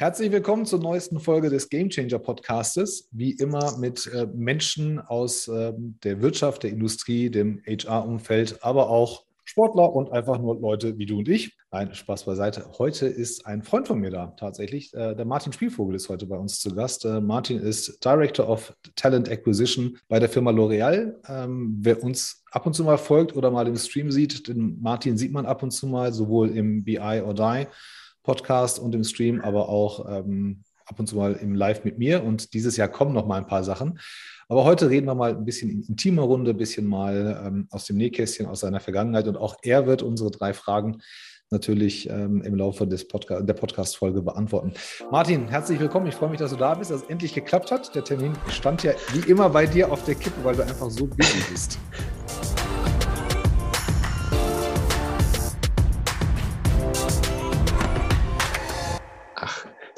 Herzlich willkommen zur neuesten Folge des Game Changer Podcastes. Wie immer mit äh, Menschen aus äh, der Wirtschaft, der Industrie, dem HR-Umfeld, aber auch Sportler und einfach nur Leute wie du und ich. Nein, Spaß beiseite. Heute ist ein Freund von mir da tatsächlich. Äh, der Martin Spielvogel ist heute bei uns zu Gast. Äh, Martin ist Director of Talent Acquisition bei der Firma L'Oreal. Ähm, wer uns ab und zu mal folgt oder mal im Stream sieht, den Martin sieht man ab und zu mal, sowohl im BI or Die Podcast und im Stream, aber auch ähm, ab und zu mal im Live mit mir. Und dieses Jahr kommen noch mal ein paar Sachen. Aber heute reden wir mal ein bisschen in intimer Runde, ein bisschen mal ähm, aus dem Nähkästchen, aus seiner Vergangenheit. Und auch er wird unsere drei Fragen natürlich ähm, im Laufe des Podca der Podcast-Folge beantworten. Martin, herzlich willkommen. Ich freue mich, dass du da bist, dass es endlich geklappt hat. Der Termin stand ja wie immer bei dir auf der Kippe, weil du einfach so busy bist.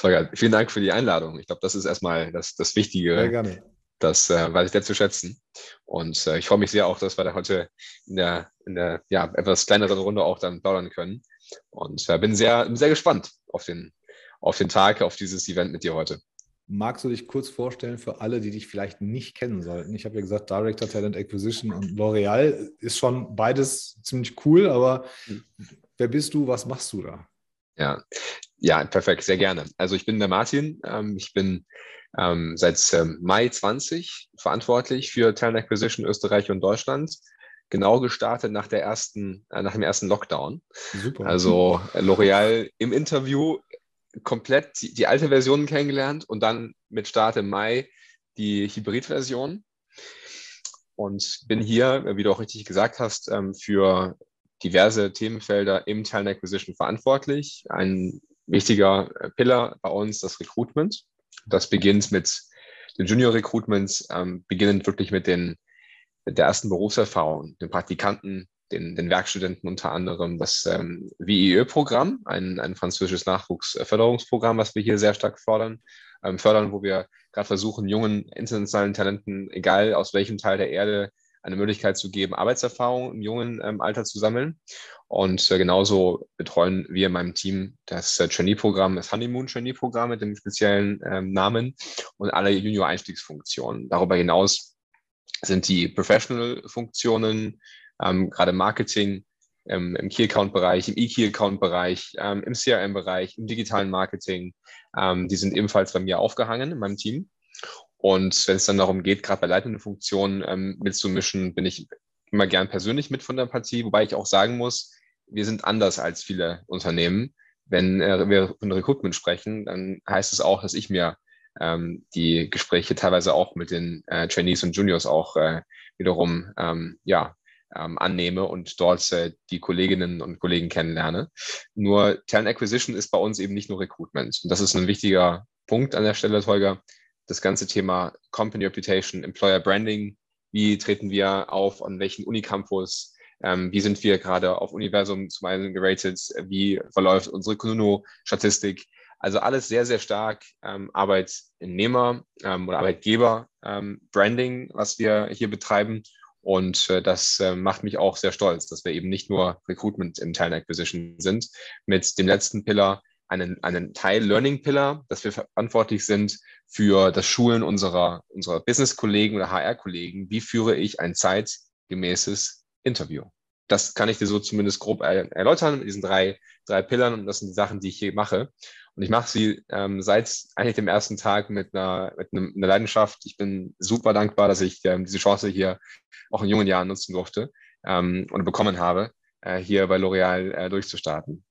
Volker, vielen Dank für die Einladung. Ich glaube, das ist erstmal das, das Wichtige. Sehr gerne. Das äh, weiß ich sehr zu schätzen. Und äh, ich freue mich sehr auch, dass wir da heute in der, in der ja, etwas kleineren Runde auch dann plaudern können. Und äh, bin sehr, bin sehr gespannt auf den, auf den Tag, auf dieses Event mit dir heute. Magst du dich kurz vorstellen für alle, die dich vielleicht nicht kennen sollten? Ich habe ja gesagt, Director Talent Acquisition und L'Oreal ist schon beides ziemlich cool, aber hm. wer bist du? Was machst du da? Ja, ja, perfekt, sehr gerne. Also ich bin der Martin. Ähm, ich bin ähm, seit ähm, Mai 20 verantwortlich für Talent Acquisition Österreich und Deutschland. Genau gestartet nach der ersten, äh, nach dem ersten Lockdown. Super. Also äh, L'Oreal im Interview komplett die, die, alte Version kennengelernt und dann mit Start im Mai die Hybrid-Version. Und bin hier, wie du auch richtig gesagt hast, für diverse Themenfelder im Talent Acquisition verantwortlich. Ein wichtiger äh, Pillar bei uns das Recruitment. Das beginnt mit den Junior Recruitments, ähm, beginnend wirklich mit den mit der ersten Berufserfahrung, den Praktikanten, den, den Werkstudenten unter anderem, das ähm, WIE-Programm, ein, ein französisches Nachwuchsförderungsprogramm, was wir hier sehr stark fordern, ähm, fördern, wo wir gerade versuchen, jungen internationalen Talenten, egal aus welchem Teil der Erde, eine Möglichkeit zu geben, Arbeitserfahrung im jungen ähm, Alter zu sammeln. Und äh, genauso betreuen wir in meinem Team das äh, Trainee-Programm, das Honeymoon Trainee-Programm mit dem speziellen ähm, Namen und alle Junior-Einstiegsfunktionen. Darüber hinaus sind die Professional-Funktionen, ähm, gerade Marketing, ähm, im Key-Account-Bereich, im E-Key-Account-Bereich, ähm, im CRM-Bereich, im digitalen Marketing. Ähm, die sind ebenfalls bei mir aufgehangen in meinem Team. Und wenn es dann darum geht, gerade bei leitenden Funktionen ähm, mitzumischen, bin ich immer gern persönlich mit von der Partie, wobei ich auch sagen muss, wir sind anders als viele Unternehmen. Wenn äh, wir von Recruitment sprechen, dann heißt es auch, dass ich mir ähm, die Gespräche teilweise auch mit den äh, Trainees und Juniors auch äh, wiederum ähm, ja, ähm, annehme und dort äh, die Kolleginnen und Kollegen kennenlerne. Nur Talent Acquisition ist bei uns eben nicht nur Recruitment. Und das ist ein wichtiger Punkt an der Stelle, Holger das ganze Thema Company Reputation, Employer Branding, wie treten wir auf, an welchen Unicampus, ähm, wie sind wir gerade auf Universum zum einen geratet, wie verläuft unsere Kununo-Statistik. Also alles sehr, sehr stark ähm, Arbeitnehmer ähm, oder Arbeitgeber ähm, Branding, was wir hier betreiben. Und äh, das äh, macht mich auch sehr stolz, dass wir eben nicht nur Recruitment im Talent Acquisition sind. Mit dem letzten Pillar einen, einen Teil Learning Pillar, dass wir verantwortlich sind für das Schulen unserer, unserer Business-Kollegen oder HR-Kollegen. Wie führe ich ein zeitgemäßes Interview? Das kann ich dir so zumindest grob erläutern mit diesen drei, drei Pillern und das sind die Sachen, die ich hier mache. Und ich mache sie ähm, seit eigentlich dem ersten Tag mit einer, mit einer Leidenschaft. Ich bin super dankbar, dass ich ähm, diese Chance hier auch in jungen Jahren nutzen durfte ähm, und bekommen habe, äh, hier bei L'Oreal äh, durchzustarten.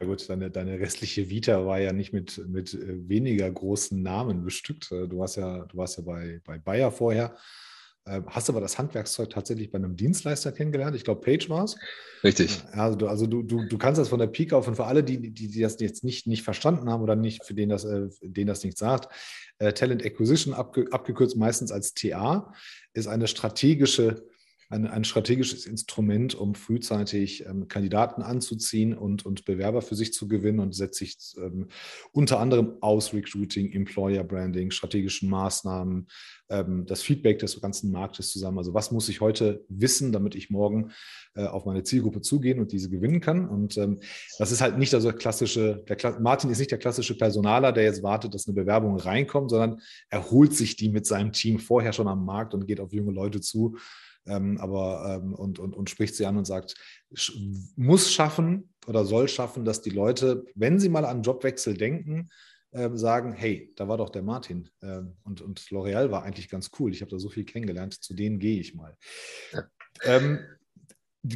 Ja gut, deine, deine restliche Vita war ja nicht mit, mit äh, weniger großen Namen bestückt. Äh, du warst ja, du warst ja bei, bei Bayer vorher. Ähm, hast aber das Handwerkszeug tatsächlich bei einem Dienstleister kennengelernt. Ich glaube, Page war es. Richtig. Also, du, also du, du, du kannst das von der Pike auf und für alle, die, die, die das jetzt nicht, nicht verstanden haben oder nicht, für den das, äh, denen das nicht sagt, äh, Talent Acquisition, abge, abgekürzt meistens als TA, ist eine strategische ein, ein strategisches Instrument, um frühzeitig ähm, Kandidaten anzuziehen und, und Bewerber für sich zu gewinnen und setzt sich ähm, unter anderem aus Recruiting, Employer Branding, strategischen Maßnahmen, ähm, das Feedback des ganzen Marktes zusammen. Also was muss ich heute wissen, damit ich morgen äh, auf meine Zielgruppe zugehen und diese gewinnen kann? Und ähm, das ist halt nicht der klassische, der, Martin ist nicht der klassische Personaler, der jetzt wartet, dass eine Bewerbung reinkommt, sondern er holt sich die mit seinem Team vorher schon am Markt und geht auf junge Leute zu ähm, aber ähm, und, und, und spricht sie an und sagt, muss schaffen oder soll schaffen, dass die Leute, wenn sie mal an Jobwechsel denken, äh, sagen, hey, da war doch der Martin äh, und, und L'Oreal war eigentlich ganz cool. Ich habe da so viel kennengelernt, zu denen gehe ich mal. Ja. Ähm,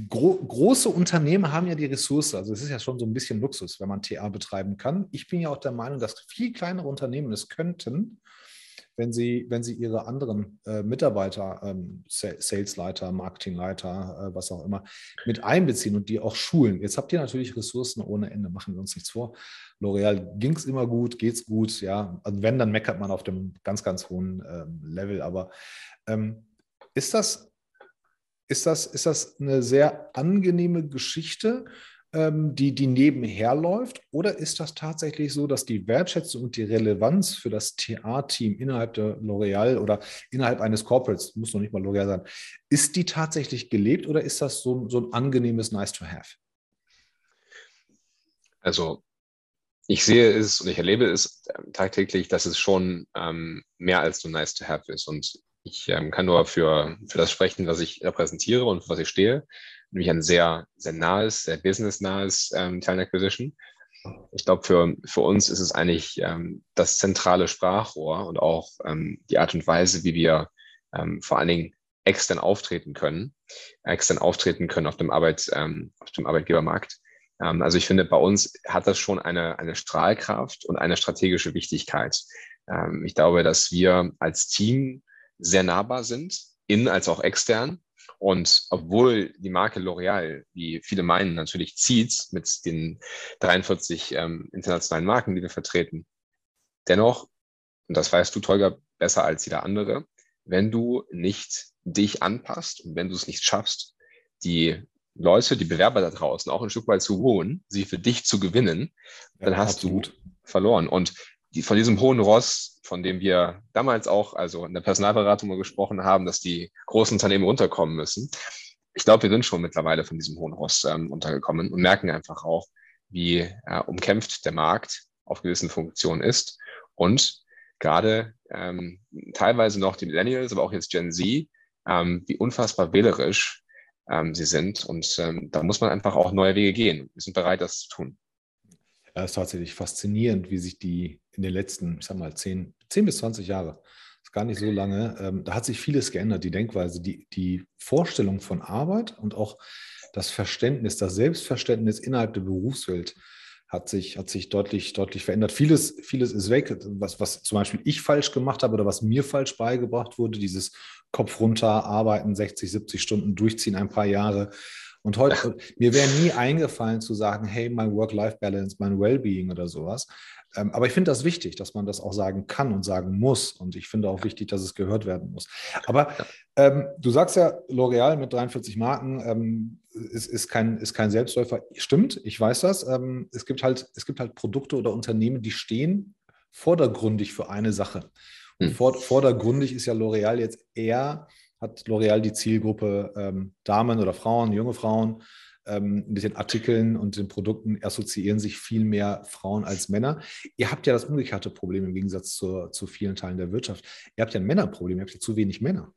gro große Unternehmen haben ja die Ressource, also es ist ja schon so ein bisschen Luxus, wenn man TA betreiben kann. Ich bin ja auch der Meinung, dass viel kleinere Unternehmen es könnten, wenn Sie, wenn Sie Ihre anderen äh, Mitarbeiter, ähm, Salesleiter, Marketingleiter, äh, was auch immer, mit einbeziehen und die auch schulen. Jetzt habt ihr natürlich Ressourcen ohne Ende, machen wir uns nichts vor. L'Oreal ging es immer gut, geht es gut, ja. Also wenn, dann meckert man auf dem ganz, ganz hohen ähm, Level. Aber ähm, ist das, ist das, ist das eine sehr angenehme Geschichte? Ähm, die, die nebenher läuft? Oder ist das tatsächlich so, dass die Wertschätzung und die Relevanz für das TA-Team innerhalb der L'Oreal oder innerhalb eines Corporates, muss noch nicht mal L'Oreal sein, ist die tatsächlich gelebt oder ist das so, so ein angenehmes Nice-to-Have? Also ich sehe es und ich erlebe es ähm, tagtäglich, dass es schon ähm, mehr als so nice to have ist. Und ich ähm, kann nur für, für das sprechen, was ich repräsentiere und für was ich stehe nämlich ein sehr, sehr nahes, sehr businessnahes ähm, Talent Acquisition. Ich glaube, für, für uns ist es eigentlich ähm, das zentrale Sprachrohr und auch ähm, die Art und Weise, wie wir ähm, vor allen Dingen extern auftreten können, extern auftreten können auf dem, Arbeit, ähm, auf dem Arbeitgebermarkt. Ähm, also ich finde, bei uns hat das schon eine, eine Strahlkraft und eine strategische Wichtigkeit. Ähm, ich glaube, dass wir als Team sehr nahbar sind, in als auch extern. Und obwohl die Marke L'Oreal, wie viele meinen, natürlich zieht mit den 43 ähm, internationalen Marken, die wir vertreten, dennoch, und das weißt du, Tolga, besser als jeder andere, wenn du nicht dich anpasst und wenn du es nicht schaffst, die Leute, die Bewerber da draußen auch ein Stück weit zu holen, sie für dich zu gewinnen, ja, dann hast absolut. du verloren. Und die, von diesem hohen Ross, von dem wir damals auch, also in der Personalberatung gesprochen haben, dass die großen Unternehmen runterkommen müssen. Ich glaube, wir sind schon mittlerweile von diesem hohen Ross ähm, untergekommen und merken einfach auch, wie äh, umkämpft der Markt auf gewissen Funktionen ist. Und gerade ähm, teilweise noch die Millennials, aber auch jetzt Gen Z, ähm, wie unfassbar wählerisch ähm, sie sind. Und ähm, da muss man einfach auch neue Wege gehen. Wir sind bereit, das zu tun. Es ist tatsächlich faszinierend, wie sich die in den letzten, ich sag mal, 10, 10 bis 20 Jahre, ist gar nicht so lange, ähm, da hat sich vieles geändert, die Denkweise, die, die Vorstellung von Arbeit und auch das Verständnis, das Selbstverständnis innerhalb der Berufswelt hat sich, hat sich deutlich, deutlich verändert. Vieles, vieles ist weg, was, was zum Beispiel ich falsch gemacht habe oder was mir falsch beigebracht wurde, dieses Kopf runter, arbeiten, 60, 70 Stunden durchziehen, ein paar Jahre und heute, mir wäre nie eingefallen zu sagen, hey, mein Work-Life-Balance, mein Wellbeing oder sowas. Ähm, aber ich finde das wichtig, dass man das auch sagen kann und sagen muss. Und ich finde auch wichtig, dass es gehört werden muss. Aber ähm, du sagst ja, L'Oreal mit 43 Marken ähm, ist, ist, kein, ist kein Selbstläufer. Stimmt, ich weiß das. Ähm, es, gibt halt, es gibt halt Produkte oder Unternehmen, die stehen vordergründig für eine Sache. Und hm. vor, vordergründig ist ja L'Oreal jetzt eher hat L'Oreal die Zielgruppe ähm, Damen oder Frauen, junge Frauen. Ähm, mit den Artikeln und den Produkten assoziieren sich viel mehr Frauen als Männer. Ihr habt ja das umgekehrte Problem im Gegensatz zur, zu vielen Teilen der Wirtschaft. Ihr habt ja ein Männerproblem, ihr habt ja zu wenig Männer.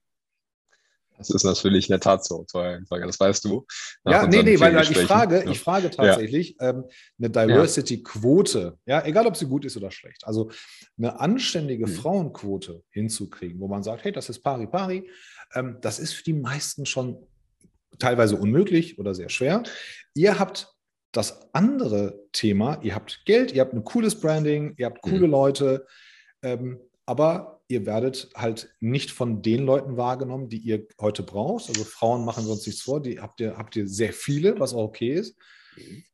Das ist natürlich in der Tat so, das weißt du. Ja, nee, nee, weil, weil ich frage, ich frage tatsächlich ja. ähm, eine Diversity-Quote, ja, egal ob sie gut ist oder schlecht, also eine anständige hm. Frauenquote hinzukriegen, wo man sagt, hey, das ist pari pari, ähm, das ist für die meisten schon teilweise unmöglich oder sehr schwer. Ihr habt das andere Thema, ihr habt Geld, ihr habt ein cooles Branding, ihr habt coole mhm. Leute, ähm, aber ihr werdet halt nicht von den Leuten wahrgenommen, die ihr heute braucht. Also Frauen machen wir uns nichts vor, die habt ihr, habt ihr sehr viele, was auch okay ist.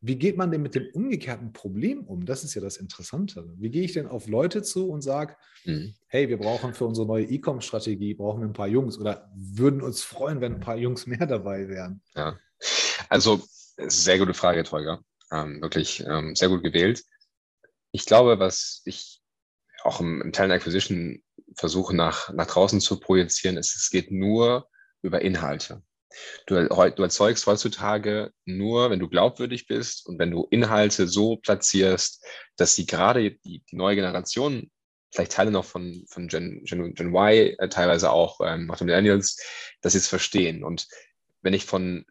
Wie geht man denn mit dem umgekehrten Problem um? Das ist ja das Interessante. Wie gehe ich denn auf Leute zu und sage, mhm. hey, wir brauchen für unsere neue E-Com-Strategie, brauchen wir ein paar Jungs oder würden uns freuen, wenn ein paar Jungs mehr dabei wären? Ja, also sehr gute Frage, Tolga. Ähm, wirklich ähm, sehr gut gewählt. Ich glaube, was ich auch im, im Talent Acquisition versuche nach, nach draußen zu projizieren, ist, es geht nur über Inhalte. Du, du erzeugst heutzutage nur, wenn du glaubwürdig bist und wenn du Inhalte so platzierst, dass sie gerade die, die neue Generation, vielleicht Teile noch von, von Gen, Gen, Gen Y, äh, teilweise auch ähm, auch Millennials, dass sie es verstehen. Und wenn ich von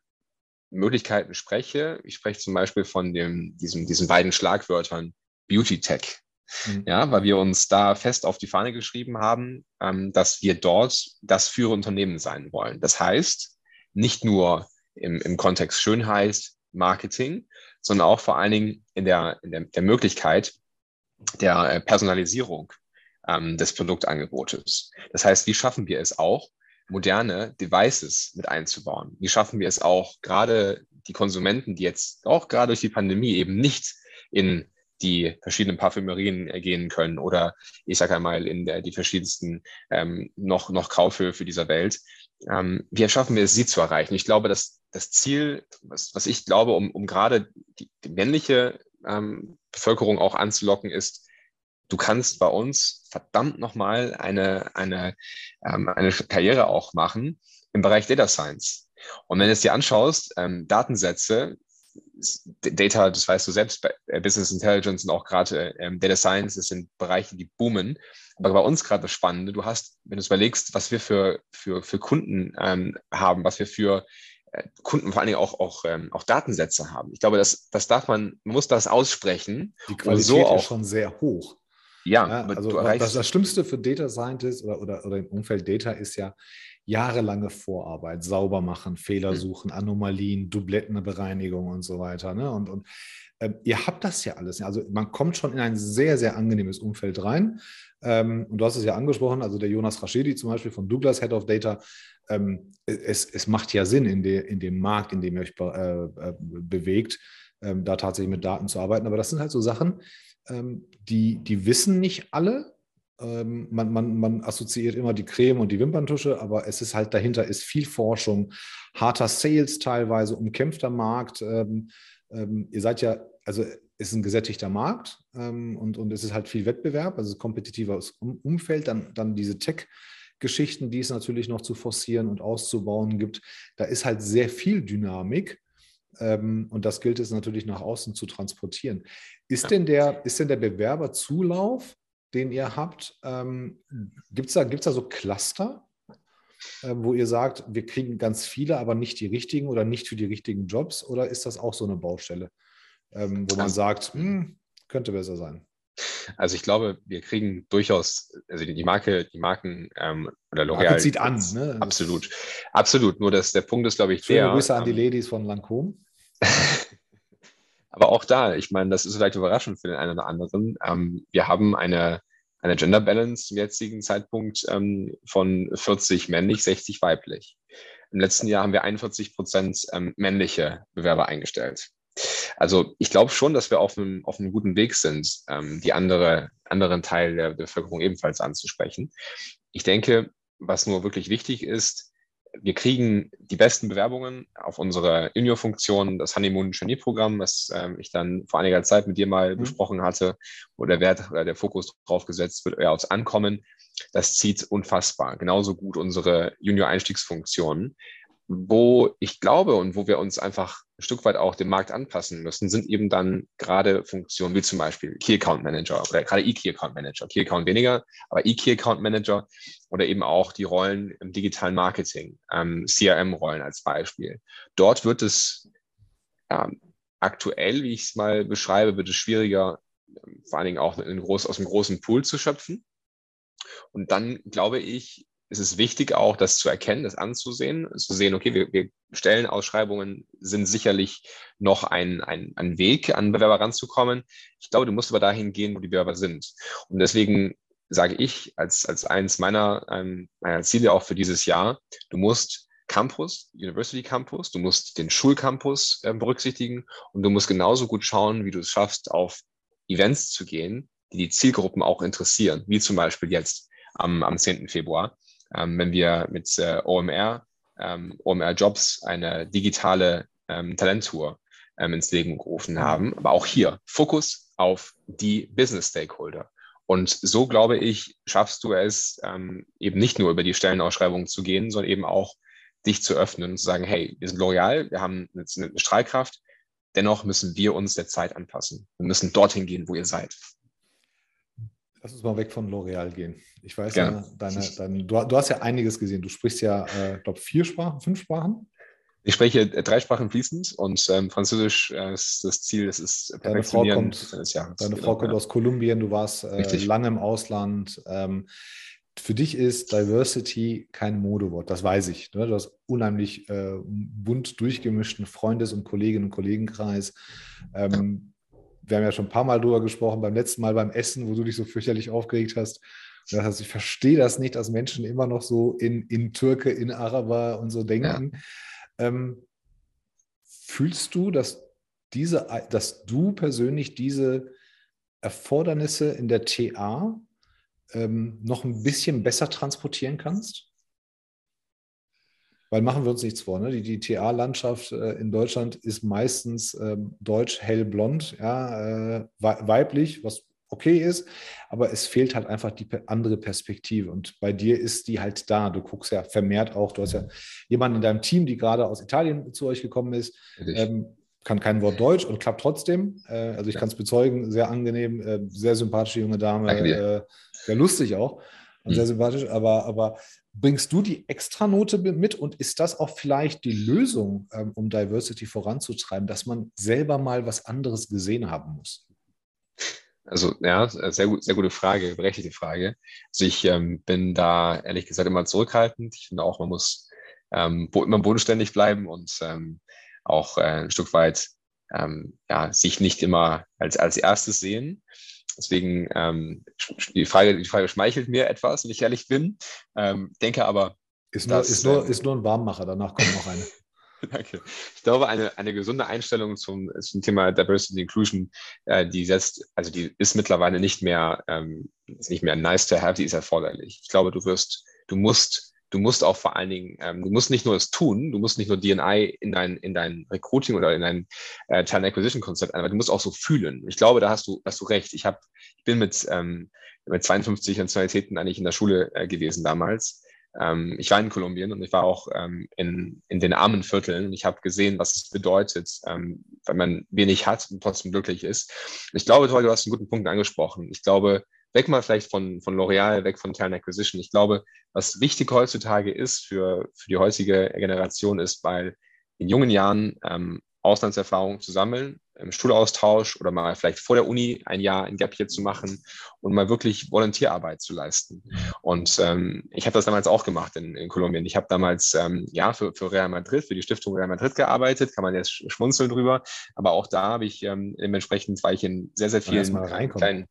Möglichkeiten spreche, ich spreche zum Beispiel von dem, diesem, diesen beiden Schlagwörtern Beauty Tech. Mhm. Ja, weil wir uns da fest auf die Fahne geschrieben haben, ähm, dass wir dort das führende Unternehmen sein wollen. Das heißt, nicht nur im, im Kontext Schönheit, Marketing, sondern auch vor allen Dingen in der, in der, der Möglichkeit der äh, Personalisierung ähm, des Produktangebotes. Das heißt, wie schaffen wir es auch, moderne Devices mit einzubauen? Wie schaffen wir es auch, gerade die Konsumenten, die jetzt auch gerade durch die Pandemie eben nicht in die verschiedenen Parfümerien gehen können oder ich sage einmal in der, die verschiedensten ähm, noch, noch Kaufhöfe dieser Welt, ähm, wie schaffen wir es, sie zu erreichen? Ich glaube, dass das Ziel, was, was ich glaube, um, um gerade die, die männliche ähm, Bevölkerung auch anzulocken, ist, du kannst bei uns verdammt nochmal eine, eine, ähm, eine Karriere auch machen im Bereich Data Science. Und wenn du es dir anschaust, ähm, Datensätze, Data, das weißt du selbst, bei äh, Business Intelligence und auch gerade ähm, Data Science, das sind Bereiche, die boomen. Aber bei uns gerade das Spannende, du hast, wenn du es überlegst, was wir für, für, für Kunden ähm, haben, was wir für äh, Kunden vor allen Dingen auch, auch, ähm, auch Datensätze haben. Ich glaube, das, das darf man, man muss das aussprechen. Die Qualität so auch, ist schon sehr hoch. Ja, ja also das, das Schlimmste für Data Scientists oder, oder, oder im Umfeld Data ist ja jahrelange Vorarbeit, sauber machen, Fehler mhm. suchen, Anomalien, Dublettenbereinigung und so weiter. Ne? Und, und ähm, ihr habt das ja alles. Also man kommt schon in ein sehr, sehr angenehmes Umfeld rein. Ähm, und du hast es ja angesprochen, also der Jonas Rashidi zum Beispiel von Douglas Head of Data. Ähm, es, es macht ja Sinn in, de, in dem Markt, in dem ihr euch be, äh, äh, bewegt, ähm, da tatsächlich mit Daten zu arbeiten. Aber das sind halt so Sachen, die, die wissen nicht alle. Ähm, man, man, man assoziiert immer die Creme und die Wimperntusche, aber es ist halt dahinter ist viel Forschung, harter Sales teilweise, umkämpfter Markt. Ähm, ähm, ihr seid ja, also es ist ein gesättigter Markt ähm, und, und es ist halt viel Wettbewerb, also kompetitives Umfeld, dann, dann diese Tech- Geschichten, die es natürlich noch zu forcieren und auszubauen gibt. Da ist halt sehr viel Dynamik ähm, und das gilt es natürlich nach außen zu transportieren. Ist, denn, der, ist denn der Bewerberzulauf, den ihr habt, ähm, gibt es da, gibt's da so Cluster, äh, wo ihr sagt, wir kriegen ganz viele, aber nicht die richtigen oder nicht für die richtigen Jobs? Oder ist das auch so eine Baustelle? ähm, wo man also sagt, hm, könnte besser sein? Also ich glaube, wir kriegen durchaus, also die Marke, die Marken ähm, oder L'Oreal. Zieht an, ne? Absolut. Absolut. Nur dass der Punkt ist, glaube ich, Schöne der. Grüße an die ähm, Ladies von Lancôme. aber auch da, ich meine, das ist vielleicht überraschend für den einen oder anderen. Ähm, wir haben eine, eine Gender Balance zum jetzigen Zeitpunkt ähm, von 40 männlich, 60 weiblich. Im letzten Jahr haben wir 41 Prozent ähm, männliche Bewerber eingestellt. Also ich glaube schon, dass wir auf einem, auf einem guten Weg sind, ähm, die andere, anderen Teil der Bevölkerung ebenfalls anzusprechen. Ich denke, was nur wirklich wichtig ist, wir kriegen die besten Bewerbungen auf unsere Junior-Funktion, das Honeymoon Genie Programm, was ähm, ich dann vor einiger Zeit mit dir mal mhm. besprochen hatte, wo der Wert oder der Fokus drauf gesetzt wird, eher aufs Ankommen. Das zieht unfassbar. Genauso gut unsere Junior-Einstiegsfunktionen. Wo ich glaube und wo wir uns einfach ein Stück weit auch dem Markt anpassen müssen, sind eben dann gerade Funktionen wie zum Beispiel Key Account Manager oder gerade E-Key Account Manager. Key Account weniger, aber E-Key Account Manager oder eben auch die Rollen im digitalen Marketing, ähm, CRM-Rollen als Beispiel. Dort wird es ähm, aktuell, wie ich es mal beschreibe, wird es schwieriger, ähm, vor allen Dingen auch groß, aus einem großen Pool zu schöpfen. Und dann glaube ich, ist es wichtig auch, das zu erkennen, das anzusehen, zu sehen, okay, wir, wir Stellenausschreibungen sind sicherlich noch ein, ein, ein Weg, an Bewerber ranzukommen. Ich glaube, du musst aber dahin gehen, wo die Bewerber sind. Und deswegen sage ich als, als eins meiner, ähm, meiner Ziele auch für dieses Jahr, du musst Campus, University Campus, du musst den Schulcampus äh, berücksichtigen und du musst genauso gut schauen, wie du es schaffst, auf Events zu gehen, die die Zielgruppen auch interessieren, wie zum Beispiel jetzt am, am 10. Februar, wenn wir mit äh, OMR, ähm, OMR Jobs eine digitale ähm, Talenttour ähm, ins Leben gerufen haben. Aber auch hier Fokus auf die Business Stakeholder. Und so, glaube ich, schaffst du es, ähm, eben nicht nur über die Stellenausschreibung zu gehen, sondern eben auch dich zu öffnen und zu sagen, hey, wir sind loyal, wir haben jetzt eine Strahlkraft, dennoch müssen wir uns der Zeit anpassen. Wir müssen dorthin gehen, wo ihr seid. Lass uns mal weg von L'Oreal gehen. Ich weiß ja, deine, deine, du, du, hast ja einiges gesehen. Du sprichst ja, äh, ich glaube, vier Sprachen, fünf Sprachen. Ich spreche äh, drei Sprachen fließend und ähm, Französisch äh, ist das Ziel, das ist Deine Frau kommt, deine genau, Frau kommt ja. aus Kolumbien, du warst äh, lange im Ausland. Ähm, für dich ist Diversity kein Modewort, das weiß ich. Ne? Du hast unheimlich äh, bunt durchgemischten Freundes- und Kolleginnen- und Kollegenkreis. Ähm, wir haben ja schon ein paar Mal drüber gesprochen, beim letzten Mal beim Essen, wo du dich so fürchterlich aufgeregt hast. Das heißt, ich verstehe das nicht, dass Menschen immer noch so in, in Türke, in Araber und so denken. Ja. Ähm, fühlst du, dass, diese, dass du persönlich diese Erfordernisse in der TA ähm, noch ein bisschen besser transportieren kannst? Weil machen wir uns nichts vor, ne? die, die TA-Landschaft äh, in Deutschland ist meistens ähm, deutsch hellblond, ja, äh, weiblich, was okay ist, aber es fehlt halt einfach die andere Perspektive. Und bei dir ist die halt da. Du guckst ja vermehrt auch, du hast ja jemanden in deinem Team, die gerade aus Italien zu euch gekommen ist, ähm, kann kein Wort Deutsch und klappt trotzdem. Äh, also ich ja. kann es bezeugen, sehr angenehm, äh, sehr sympathische junge Dame, äh, sehr lustig auch und mhm. sehr sympathisch, aber, aber bringst du die Extranote mit und ist das auch vielleicht die Lösung, ähm, um Diversity voranzutreiben, dass man selber mal was anderes gesehen haben muss? Also ja, sehr, gut, sehr gute Frage, berechtigte Frage. Also ich ähm, bin da ehrlich gesagt immer zurückhaltend. Ich finde auch, man muss ähm, immer bodenständig bleiben und ähm, auch äh, ein Stück weit ähm, ja, sich nicht immer als, als erstes sehen. Deswegen ähm, die, Frage, die Frage schmeichelt mir etwas, wenn ich ehrlich bin. Ähm, denke aber. Ist nur, dass, ist, nur, äh, ist nur ein Warmmacher, danach kommt noch eine. Danke. Ich glaube, eine, eine gesunde Einstellung zum, zum Thema Diversity Inclusion, äh, die setzt, also die ist mittlerweile nicht mehr, ähm, ist nicht mehr nice to have, die ist erforderlich. Ich glaube, du wirst, du musst, du musst auch vor allen Dingen, ähm, du musst nicht nur es tun, du musst nicht nur DNI in dein, in dein Recruiting oder in dein äh, Talent Acquisition Konzept aber du musst auch so fühlen. Ich glaube, da hast du, hast du recht. Ich habe, ich bin mit, ähm, mit 52 Nationalitäten eigentlich in der Schule äh, gewesen damals ähm, ich war in Kolumbien und ich war auch ähm, in, in den armen Vierteln und ich habe gesehen, was es bedeutet, ähm, wenn man wenig hat und trotzdem glücklich ist. Ich glaube, du hast einen guten Punkt angesprochen. Ich glaube, weg mal vielleicht von, von L'Oreal, weg von Talent Acquisition. Ich glaube, was wichtig heutzutage ist für, für die heutige Generation ist, weil in jungen Jahren ähm, Auslandserfahrung zu sammeln, im Schulaustausch oder mal vielleicht vor der Uni ein Jahr in Gap hier zu machen und mal wirklich Volontierarbeit zu leisten. Und ähm, ich habe das damals auch gemacht in, in Kolumbien. Ich habe damals ähm, ja für, für Real Madrid, für die Stiftung Real Madrid gearbeitet, kann man jetzt schmunzeln drüber. Aber auch da habe ich ähm, dementsprechend war ich in sehr, sehr vielen kleinen,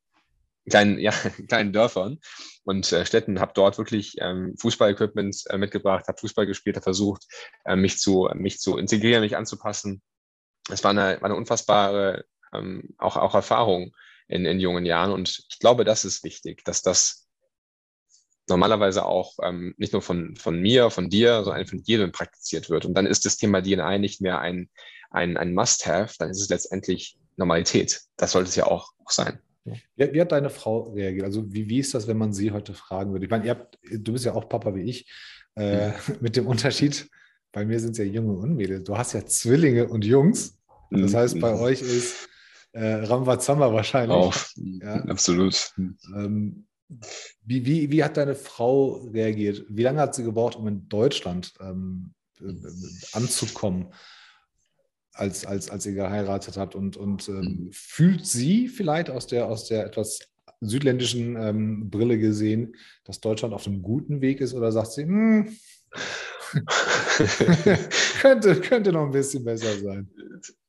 kleinen, ja, kleinen Dörfern und äh, Städten, habe dort wirklich ähm, Fußball-Equipment äh, mitgebracht, habe Fußball gespielt, habe versucht, äh, mich, zu, mich zu integrieren, mich anzupassen es war eine, war eine unfassbare ähm, auch, auch Erfahrung in, in jungen Jahren. Und ich glaube, das ist wichtig, dass das normalerweise auch ähm, nicht nur von, von mir, von dir, sondern von jedem praktiziert wird. Und dann ist das Thema DNA nicht mehr ein, ein, ein Must-Have, dann ist es letztendlich Normalität. Das sollte es ja auch, auch sein. Wie, wie, hat deine Frau reagiert? Also wie, wie ist das, wenn man sie heute fragen würde? Ich meine, habt, du bist ja auch Papa wie ich, äh, mhm. mit dem Unterschied, bei mir sind es ja Junge und Mädels. Du hast ja Zwillinge und Jungs. Das mhm. heißt, bei euch ist äh, Rambazamba wahrscheinlich. Auch, ja. absolut. Ähm, wie, wie, wie hat deine Frau reagiert? Wie lange hat sie gebraucht, um in Deutschland ähm, äh, anzukommen, als, als, als ihr geheiratet habt? Und, und ähm, mhm. fühlt sie vielleicht aus der, aus der etwas südländischen ähm, Brille gesehen, dass Deutschland auf einem guten Weg ist? Oder sagt sie, hm, könnte, könnte noch ein bisschen besser sein.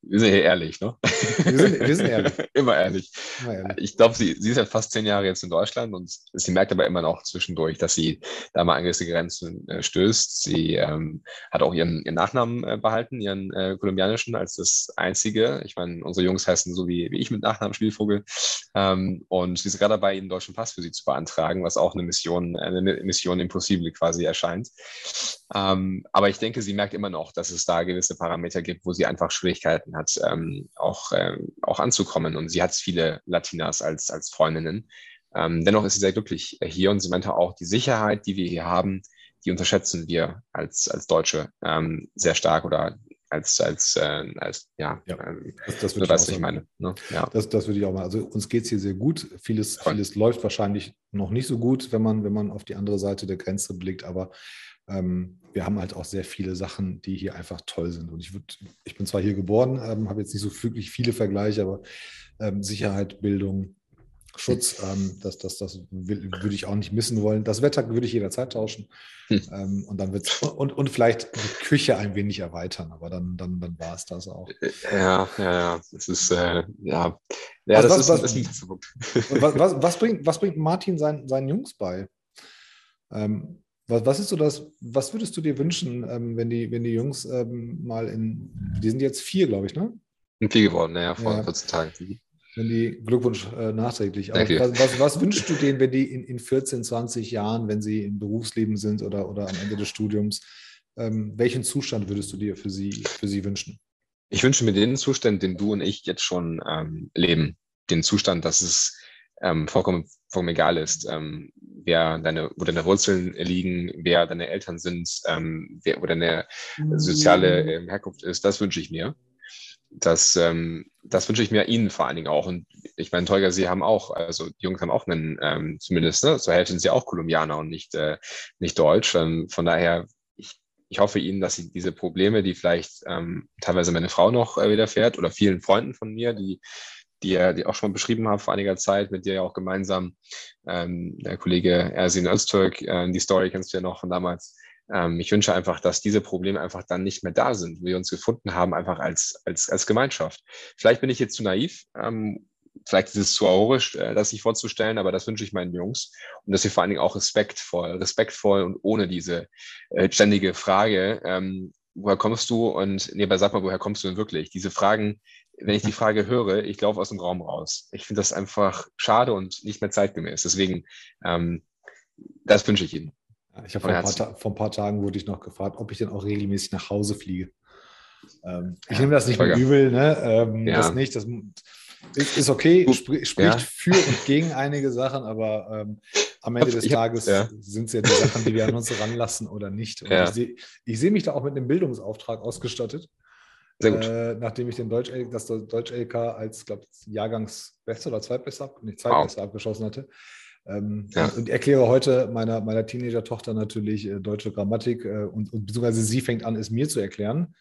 Wir sind hier ehrlich, ne? Wir sind, wir sind ehrlich. immer ehrlich. Immer ehrlich. Ich glaube, sie, sie ist ja fast zehn Jahre jetzt in Deutschland und sie merkt aber immer noch zwischendurch, dass sie da mal an gewisse Grenzen äh, stößt. Sie ähm, hat auch ihren, ihren Nachnamen äh, behalten, ihren äh, kolumbianischen als das einzige. Ich meine, unsere Jungs heißen so wie, wie ich mit Nachnamen Spielvogel. Ähm, und sie ist gerade dabei, einen deutschen Pass für sie zu beantragen, was auch eine Mission, eine Mission Impossible quasi erscheint. Ähm, aber ich denke, sie merkt immer noch, dass es da gewisse Parameter gibt, wo sie einfach Schwierigkeiten hat, ähm, auch, ähm, auch anzukommen. Und sie hat viele Latinas als, als Freundinnen. Ähm, dennoch ist sie sehr glücklich hier und sie meinte auch, die Sicherheit, die wir hier haben, die unterschätzen wir als, als Deutsche ähm, sehr stark oder als, als, äh, als ja, ja ähm, das, das würde ich, ich meine. Ne? Ja. Das, das würde ich auch mal. Also uns geht es hier sehr gut. Vieles, vieles läuft wahrscheinlich noch nicht so gut, wenn man, wenn man auf die andere Seite der Grenze blickt, aber ähm, wir haben halt auch sehr viele Sachen, die hier einfach toll sind. Und ich, würd, ich bin zwar hier geboren, ähm, habe jetzt nicht so wirklich viele Vergleiche, aber ähm, Sicherheit, Bildung, Schutz, ähm, das, das, das würde ich auch nicht missen wollen. Das Wetter würde ich jederzeit tauschen. Hm. Ähm, und dann wird und, und vielleicht die Küche ein wenig erweitern, aber dann, dann, dann war es das auch. Ja, ja, ja. Das ist, äh, ja. Ja, was, das was, ist, was, ist so was, was, was, bringt, was bringt Martin seinen, seinen Jungs bei? Ähm, was, was ist so das, was würdest du dir wünschen, ähm, wenn, die, wenn die Jungs ähm, mal in, die sind jetzt vier, glaube ich, ne? Vier geworden, naja, vor ja. 14 Tagen. Wenn die Glückwunsch äh, nachträglich. Aber was, was, was, wünschst du denen, wenn die in, in 14, 20 Jahren, wenn sie im Berufsleben sind oder, oder am Ende des Studiums, ähm, welchen Zustand würdest du dir für sie, für sie wünschen? Ich wünsche mir den Zustand, den du und ich jetzt schon ähm, leben. Den Zustand, dass es ähm, vollkommen, vollkommen egal ist, ähm, wer deine, wo deine Wurzeln liegen, wer deine Eltern sind, ähm, wer, wo deine soziale ähm, Herkunft ist, das wünsche ich mir. Das, ähm, das wünsche ich mir Ihnen vor allen Dingen auch. Und ich meine, Tolga, Sie haben auch, also die Jungs haben auch einen, ähm, zumindest, ne, zur Hälfte sind sie auch Kolumbianer und nicht, äh, nicht Deutsch. Ähm, von daher, ich, ich hoffe Ihnen, dass Sie diese Probleme, die vielleicht ähm, teilweise meine Frau noch äh, widerfährt oder vielen Freunden von mir, die die er die auch schon beschrieben hat vor einiger Zeit, mit dir ja auch gemeinsam. Ähm, der Kollege Ersin Öztürk, äh, die Story kennst du ja noch von damals. Ähm, ich wünsche einfach, dass diese Probleme einfach dann nicht mehr da sind, wir uns gefunden haben, einfach als, als, als Gemeinschaft. Vielleicht bin ich jetzt zu naiv, ähm, vielleicht ist es zu aurisch, äh, das sich vorzustellen, aber das wünsche ich meinen Jungs. Und dass sie vor allen Dingen auch respektvoll, respektvoll und ohne diese äh, ständige Frage, ähm, woher kommst du? Und nee, aber sag mal, woher kommst du denn wirklich? Diese Fragen, wenn ich die Frage höre, ich laufe aus dem Raum raus. Ich finde das einfach schade und nicht mehr zeitgemäß. Deswegen, ähm, das wünsche ich Ihnen. Ich habe vor, vor, ein paar Tagen wurde ich noch gefragt, ob ich denn auch regelmäßig nach Hause fliege. Ähm, ich nehme das nicht mehr übel, ne? Ähm, ja. Das nicht. Das ist, okay, Spr spricht ja. für und gegen einige Sachen, aber ähm, am Ende des hab, Tages ja. sind es ja die Sachen, die wir an uns ranlassen oder nicht. Ich sehe seh mich da auch mit einem Bildungsauftrag ausgestattet. Sehr gut. Äh, nachdem ich den Deutsch, das Deutsch-LK als, glaube ich, Jahrgangsbester oder Zweitbester, nicht Zweitbester wow. abgeschossen hatte. Ähm, ja. und, erkläre heute meiner, meiner Teenager-Tochter natürlich äh, deutsche Grammatik äh, und, und beziehungsweise sie fängt an, es mir zu erklären.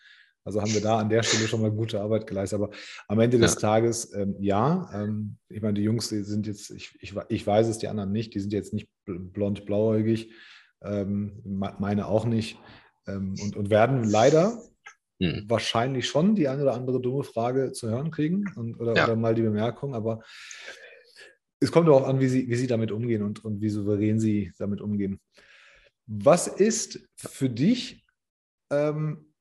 Also haben wir da an der Stelle schon mal gute Arbeit geleistet. Aber am Ende des ja. Tages, ähm, ja, ähm, ich meine, die Jungs die sind jetzt, ich, ich, ich weiß es, die anderen nicht, die sind jetzt nicht blond-blauäugig, ähm, meine auch nicht. Ähm, und, und werden leider hm. wahrscheinlich schon die eine oder andere dumme Frage zu hören kriegen und, oder, ja. oder mal die Bemerkung, aber es kommt auch an, wie sie, wie sie damit umgehen und, und wie souverän sie damit umgehen. Was ist für dich ähm,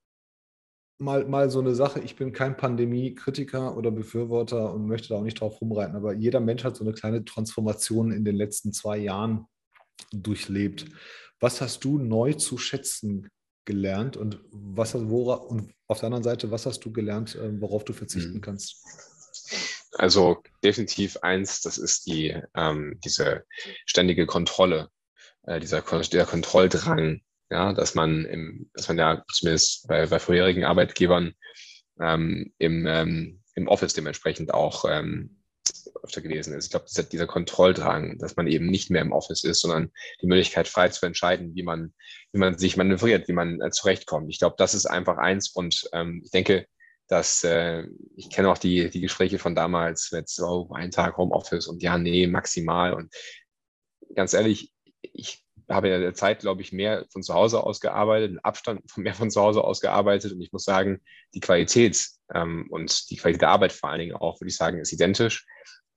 mal, mal so eine Sache? Ich bin kein Pandemie-Kritiker oder Befürworter und möchte da auch nicht drauf rumreiten, aber jeder Mensch hat so eine kleine Transformation in den letzten zwei Jahren durchlebt. Was hast du neu zu schätzen gelernt und was wora, und auf der anderen Seite, was hast du gelernt, ähm, worauf du verzichten mhm. kannst? Also definitiv eins, das ist die ähm, diese ständige Kontrolle, äh, dieser, der Kontrolldrang, ja, dass man im, dass man ja zumindest bei, bei vorherigen Arbeitgebern ähm, im, ähm, im Office dementsprechend auch ähm, öfter gewesen ist. Ich glaube, dieser, dieser Kontrolldrang, dass man eben nicht mehr im Office ist, sondern die Möglichkeit frei zu entscheiden, wie man, wie man sich manövriert, wie man äh, zurechtkommt. Ich glaube, das ist einfach eins und ähm, ich denke, dass äh, ich kenne auch die, die Gespräche von damals mit so ein Tag Homeoffice und ja, nee, maximal. Und ganz ehrlich, ich habe in der Zeit, glaube ich, mehr von zu Hause aus gearbeitet, einen Abstand mehr von zu Hause aus gearbeitet und ich muss sagen, die Qualität ähm, und die Qualität der Arbeit vor allen Dingen auch, würde ich sagen, ist identisch,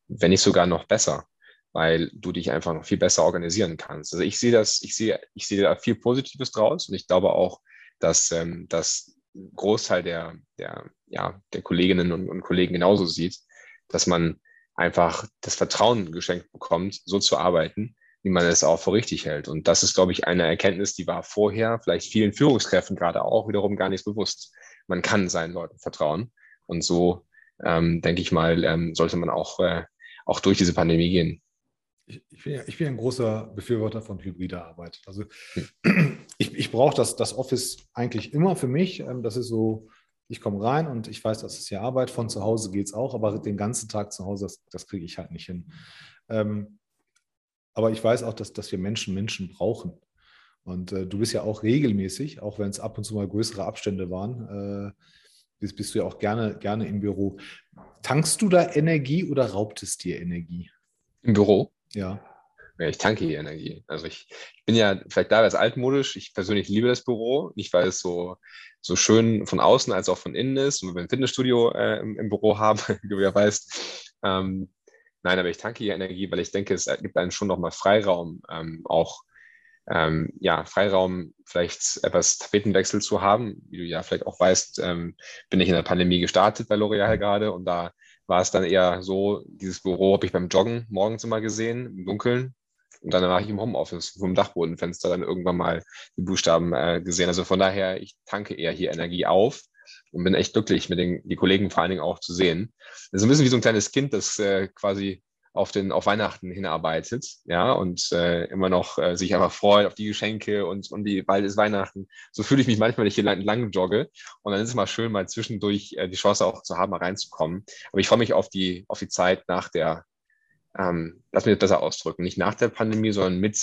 wenn nicht sogar noch besser, weil du dich einfach noch viel besser organisieren kannst. Also ich sehe das, ich sehe, ich sehe da viel Positives draus und ich glaube auch, dass ähm, das Großteil der, der, ja, der Kolleginnen und, und Kollegen genauso sieht, dass man einfach das Vertrauen geschenkt bekommt, so zu arbeiten, wie man es auch für richtig hält. Und das ist, glaube ich, eine Erkenntnis, die war vorher vielleicht vielen Führungskräften gerade auch wiederum gar nicht bewusst. Man kann seinen Leuten vertrauen. Und so, ähm, denke ich mal, ähm, sollte man auch, äh, auch durch diese Pandemie gehen. Ich, ich, bin ja, ich bin ein großer Befürworter von hybrider Arbeit. Also hm. ich, ich brauche das, das Office eigentlich immer für mich. Ähm, das ist so, ich komme rein und ich weiß, das ist ja Arbeit. Von zu Hause geht es auch, aber den ganzen Tag zu Hause, das, das kriege ich halt nicht hin. Ähm, aber ich weiß auch, dass, dass wir Menschen Menschen brauchen. Und äh, du bist ja auch regelmäßig, auch wenn es ab und zu mal größere Abstände waren, äh, bist, bist du ja auch gerne, gerne im Büro. Tankst du da Energie oder raubt es dir Energie? Im Büro? Ja. Ja, ich tanke die Energie. Also ich, ich bin ja vielleicht da als altmodisch. Ich persönlich liebe das Büro, nicht weil es so, so schön von außen als auch von innen ist und wir ein Fitnessstudio äh, im, im, Büro haben, wie du ja weißt. Ähm, Nein, aber ich tanke die Energie, weil ich denke, es gibt einen schon nochmal Freiraum, ähm, auch ähm, ja, Freiraum, vielleicht etwas Tapetenwechsel zu haben. Wie du ja vielleicht auch weißt, ähm, bin ich in der Pandemie gestartet bei L'Oreal gerade und da war es dann eher so, dieses Büro habe ich beim Joggen morgens immer gesehen, im Dunkeln. Und dann war ich im Homeoffice vom Dachbodenfenster dann irgendwann mal die Buchstaben äh, gesehen. Also von daher, ich tanke eher hier Energie auf und bin echt glücklich, mit den die Kollegen vor allen Dingen auch zu sehen. Das ist ein bisschen wie so ein kleines Kind, das äh, quasi auf den auf Weihnachten hinarbeitet, ja, und äh, immer noch äh, sich einfach freut auf die Geschenke und, und die, bald ist Weihnachten. So fühle ich mich manchmal, wenn ich hier lang, lang jogge. Und dann ist es mal schön, mal zwischendurch äh, die Chance auch zu haben, mal reinzukommen. Aber ich freue mich auf die, auf die Zeit nach der, ähm, lass mich das besser ausdrücken, nicht nach der Pandemie, sondern mit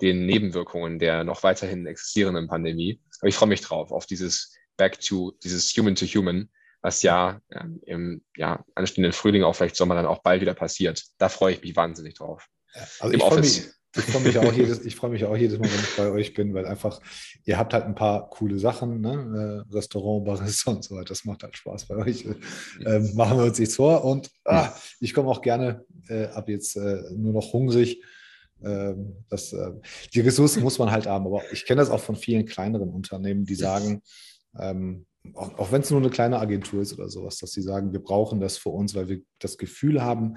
den Nebenwirkungen der noch weiterhin existierenden Pandemie. Aber ich freue mich drauf, auf dieses back to dieses Human to Human, was ja im ja, anstehenden Frühling, auch vielleicht Sommer dann auch bald wieder passiert. Da freue ich mich wahnsinnig drauf. Also Im ich Office. Mich, ich freue mich, auch jedes, ich freu mich auch jedes Mal, wenn ich bei euch bin, weil einfach, ihr habt halt ein paar coole Sachen, ne? Äh, Restaurant, Barista und so weiter. Das macht halt Spaß bei euch. Ähm, machen wir uns nichts vor. Und ah, ich komme auch gerne äh, ab jetzt äh, nur noch hungrig. Ähm, das, äh, die Ressourcen muss man halt haben. Aber ich kenne das auch von vielen kleineren Unternehmen, die sagen, ähm, auch, auch wenn es nur eine kleine Agentur ist oder sowas, dass sie sagen, wir brauchen das für uns, weil wir das Gefühl haben,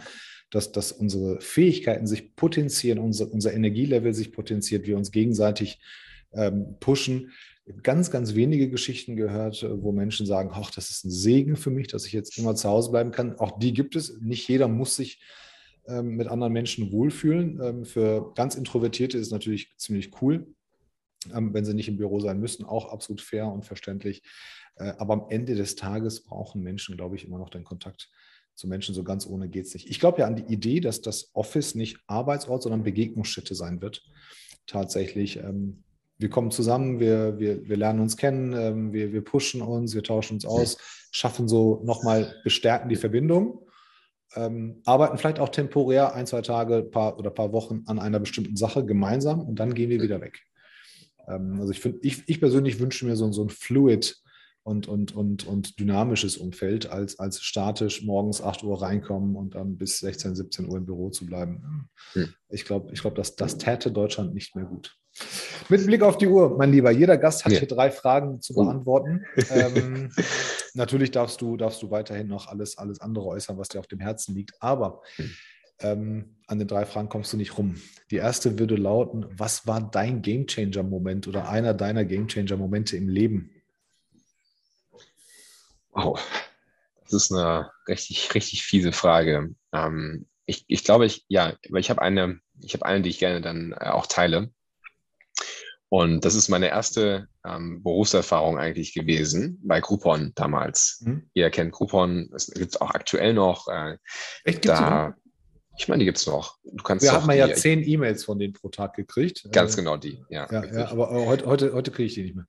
dass, dass unsere Fähigkeiten sich potenzieren, unser, unser Energielevel sich potenziert, wir uns gegenseitig ähm, pushen. Ganz, ganz wenige Geschichten gehört, äh, wo Menschen sagen, ach, das ist ein Segen für mich, dass ich jetzt immer zu Hause bleiben kann. Auch die gibt es. Nicht jeder muss sich ähm, mit anderen Menschen wohlfühlen. Ähm, für ganz Introvertierte ist es natürlich ziemlich cool, wenn sie nicht im Büro sein müssen, auch absolut fair und verständlich. Äh, aber am Ende des Tages brauchen Menschen, glaube ich, immer noch den Kontakt zu Menschen. So ganz ohne geht es nicht. Ich glaube ja an die Idee, dass das Office nicht Arbeitsort, sondern Begegnungsstätte sein wird. Tatsächlich. Ähm, wir kommen zusammen, wir, wir, wir lernen uns kennen, ähm, wir, wir pushen uns, wir tauschen uns aus, schaffen so nochmal, bestärken die Verbindung. Ähm, arbeiten vielleicht auch temporär ein, zwei Tage paar, oder paar Wochen an einer bestimmten Sache gemeinsam und dann gehen wir wieder weg. Ähm, also ich, find, ich, ich persönlich wünsche mir so, so ein Fluid und, und, und, und dynamisches Umfeld, als, als statisch morgens 8 Uhr reinkommen und dann bis 16, 17 Uhr im Büro zu bleiben. Hm. Ich glaube, ich glaub, das, das täte Deutschland nicht mehr gut. Mit Blick auf die Uhr, mein Lieber, jeder Gast hat ja. hier drei Fragen zu oh. beantworten. ähm, natürlich darfst du, darfst du weiterhin noch alles, alles andere äußern, was dir auf dem Herzen liegt, aber hm. Ähm, an den drei Fragen kommst du nicht rum. Die erste würde lauten: Was war dein Gamechanger-Moment oder einer deiner Gamechanger-Momente im Leben? Wow, das ist eine richtig, richtig fiese Frage. Ähm, ich, ich glaube, ich, ja, weil ich habe eine, ich habe eine, die ich gerne dann äh, auch teile. Und das ist meine erste ähm, Berufserfahrung eigentlich gewesen bei Groupon damals. Mhm. Ihr kennt Groupon, es gibt es auch aktuell noch. Äh, Echt, da, ich meine, die gibt es noch. Du kannst Wir haben ja zehn E-Mails von denen pro Tag gekriegt. Ganz äh, genau die, ja. Ja, ja aber heute, heute, heute kriege ich die nicht mehr.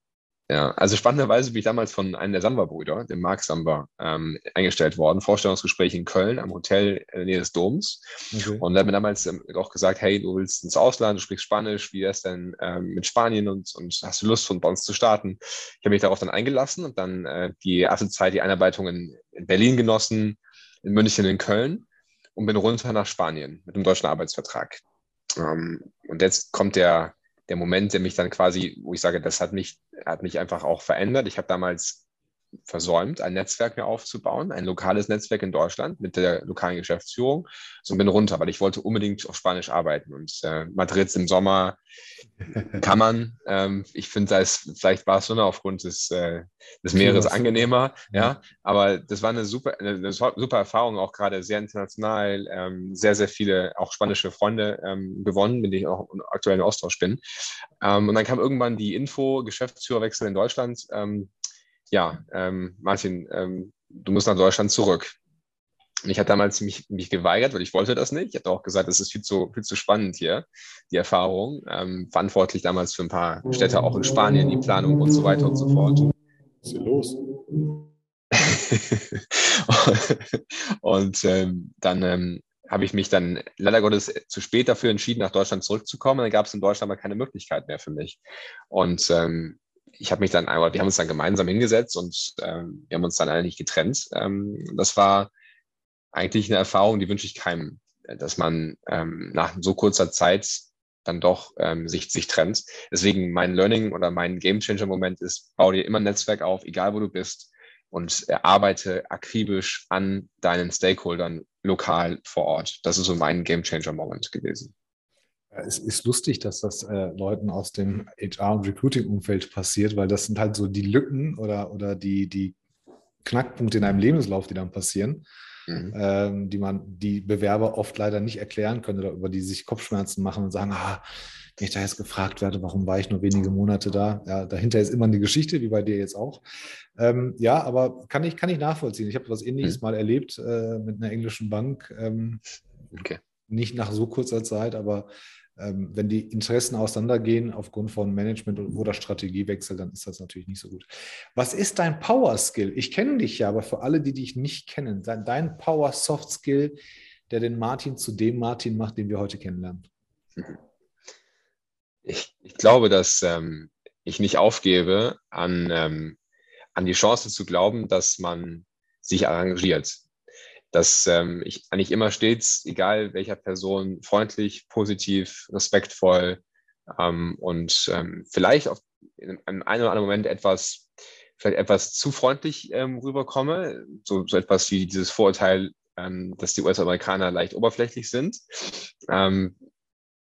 Ja, also spannenderweise bin ich damals von einem der Samba-Brüder, dem Marc Samba, ähm, eingestellt worden. Vorstellungsgespräch in Köln am Hotel in der Nähe des Doms. Okay. Und er hat mir damals ähm, auch gesagt, hey, du willst ins Ausland, du sprichst Spanisch, wie ist denn ähm, mit Spanien und, und hast du Lust, von uns zu starten? Ich habe mich darauf dann eingelassen und dann äh, die erste Zeit die Einarbeitung in, in Berlin genossen, in München, in Köln und bin runter nach Spanien mit einem deutschen Arbeitsvertrag. Ähm, und jetzt kommt der der Moment, der mich dann quasi, wo ich sage, das hat mich, hat mich einfach auch verändert. Ich habe damals versäumt, ein Netzwerk mir aufzubauen, ein lokales Netzwerk in Deutschland mit der lokalen Geschäftsführung. So bin runter, weil ich wollte unbedingt auf Spanisch arbeiten. Und äh, Madrid im Sommer kann man. Ähm, ich finde, da ist vielleicht Barcelona aufgrund des, äh, des Meeres angenehmer. Ja, aber das war eine super, eine super Erfahrung, auch gerade sehr international, ähm, sehr, sehr viele auch spanische Freunde ähm, gewonnen, mit denen ich auch aktuell in Austausch bin. Ähm, und dann kam irgendwann die Info, Geschäftsführerwechsel in Deutschland. Ja, ähm, Martin, ähm, du musst nach Deutschland zurück. Und ich hatte damals mich, mich geweigert, weil ich wollte das nicht. Ich hatte auch gesagt, das ist viel zu, viel zu spannend hier, die Erfahrung. Ähm, verantwortlich damals für ein paar Städte auch in Spanien, die Planung und so weiter und so fort. Was ist hier los? und ähm, dann ähm, habe ich mich dann leider Gottes zu spät dafür entschieden, nach Deutschland zurückzukommen. Dann gab es in Deutschland aber keine Möglichkeit mehr für mich. Und ähm, ich habe mich dann, aber wir haben uns dann gemeinsam hingesetzt und ähm, wir haben uns dann eigentlich getrennt. Ähm, das war eigentlich eine Erfahrung, die wünsche ich keinem, dass man ähm, nach so kurzer Zeit dann doch ähm, sich, sich trennt. Deswegen mein Learning oder mein Game Changer Moment ist, bau dir immer ein Netzwerk auf, egal wo du bist und arbeite akribisch an deinen Stakeholdern lokal vor Ort. Das ist so mein Game Changer Moment gewesen. Es ist lustig, dass das äh, Leuten aus dem HR- und Recruiting-Umfeld passiert, weil das sind halt so die Lücken oder, oder die, die Knackpunkte in einem Lebenslauf, die dann passieren, mhm. ähm, die man die Bewerber oft leider nicht erklären können oder über die sich Kopfschmerzen machen und sagen, ah, wenn ich da jetzt gefragt werde, warum war ich nur wenige Monate da? Ja, dahinter ist immer eine Geschichte, wie bei dir jetzt auch. Ähm, ja, aber kann ich, kann ich nachvollziehen. Ich habe was Ähnliches mhm. mal erlebt äh, mit einer englischen Bank. Ähm, okay. Nicht nach so kurzer Zeit, aber wenn die Interessen auseinandergehen aufgrund von Management oder Strategiewechsel, dann ist das natürlich nicht so gut. Was ist dein Power Skill? Ich kenne dich ja, aber für alle, die dich nicht kennen, dein Power Soft Skill, der den Martin zu dem Martin macht, den wir heute kennenlernen. Ich, ich glaube, dass ähm, ich nicht aufgebe, an, ähm, an die Chance zu glauben, dass man sich arrangiert dass ähm, ich eigentlich immer stets, egal welcher Person, freundlich, positiv, respektvoll ähm, und ähm, vielleicht auf in einem oder anderen Moment etwas, vielleicht etwas zu freundlich ähm, rüberkomme, so, so etwas wie dieses Vorurteil, ähm, dass die US-Amerikaner leicht oberflächlich sind. Ähm,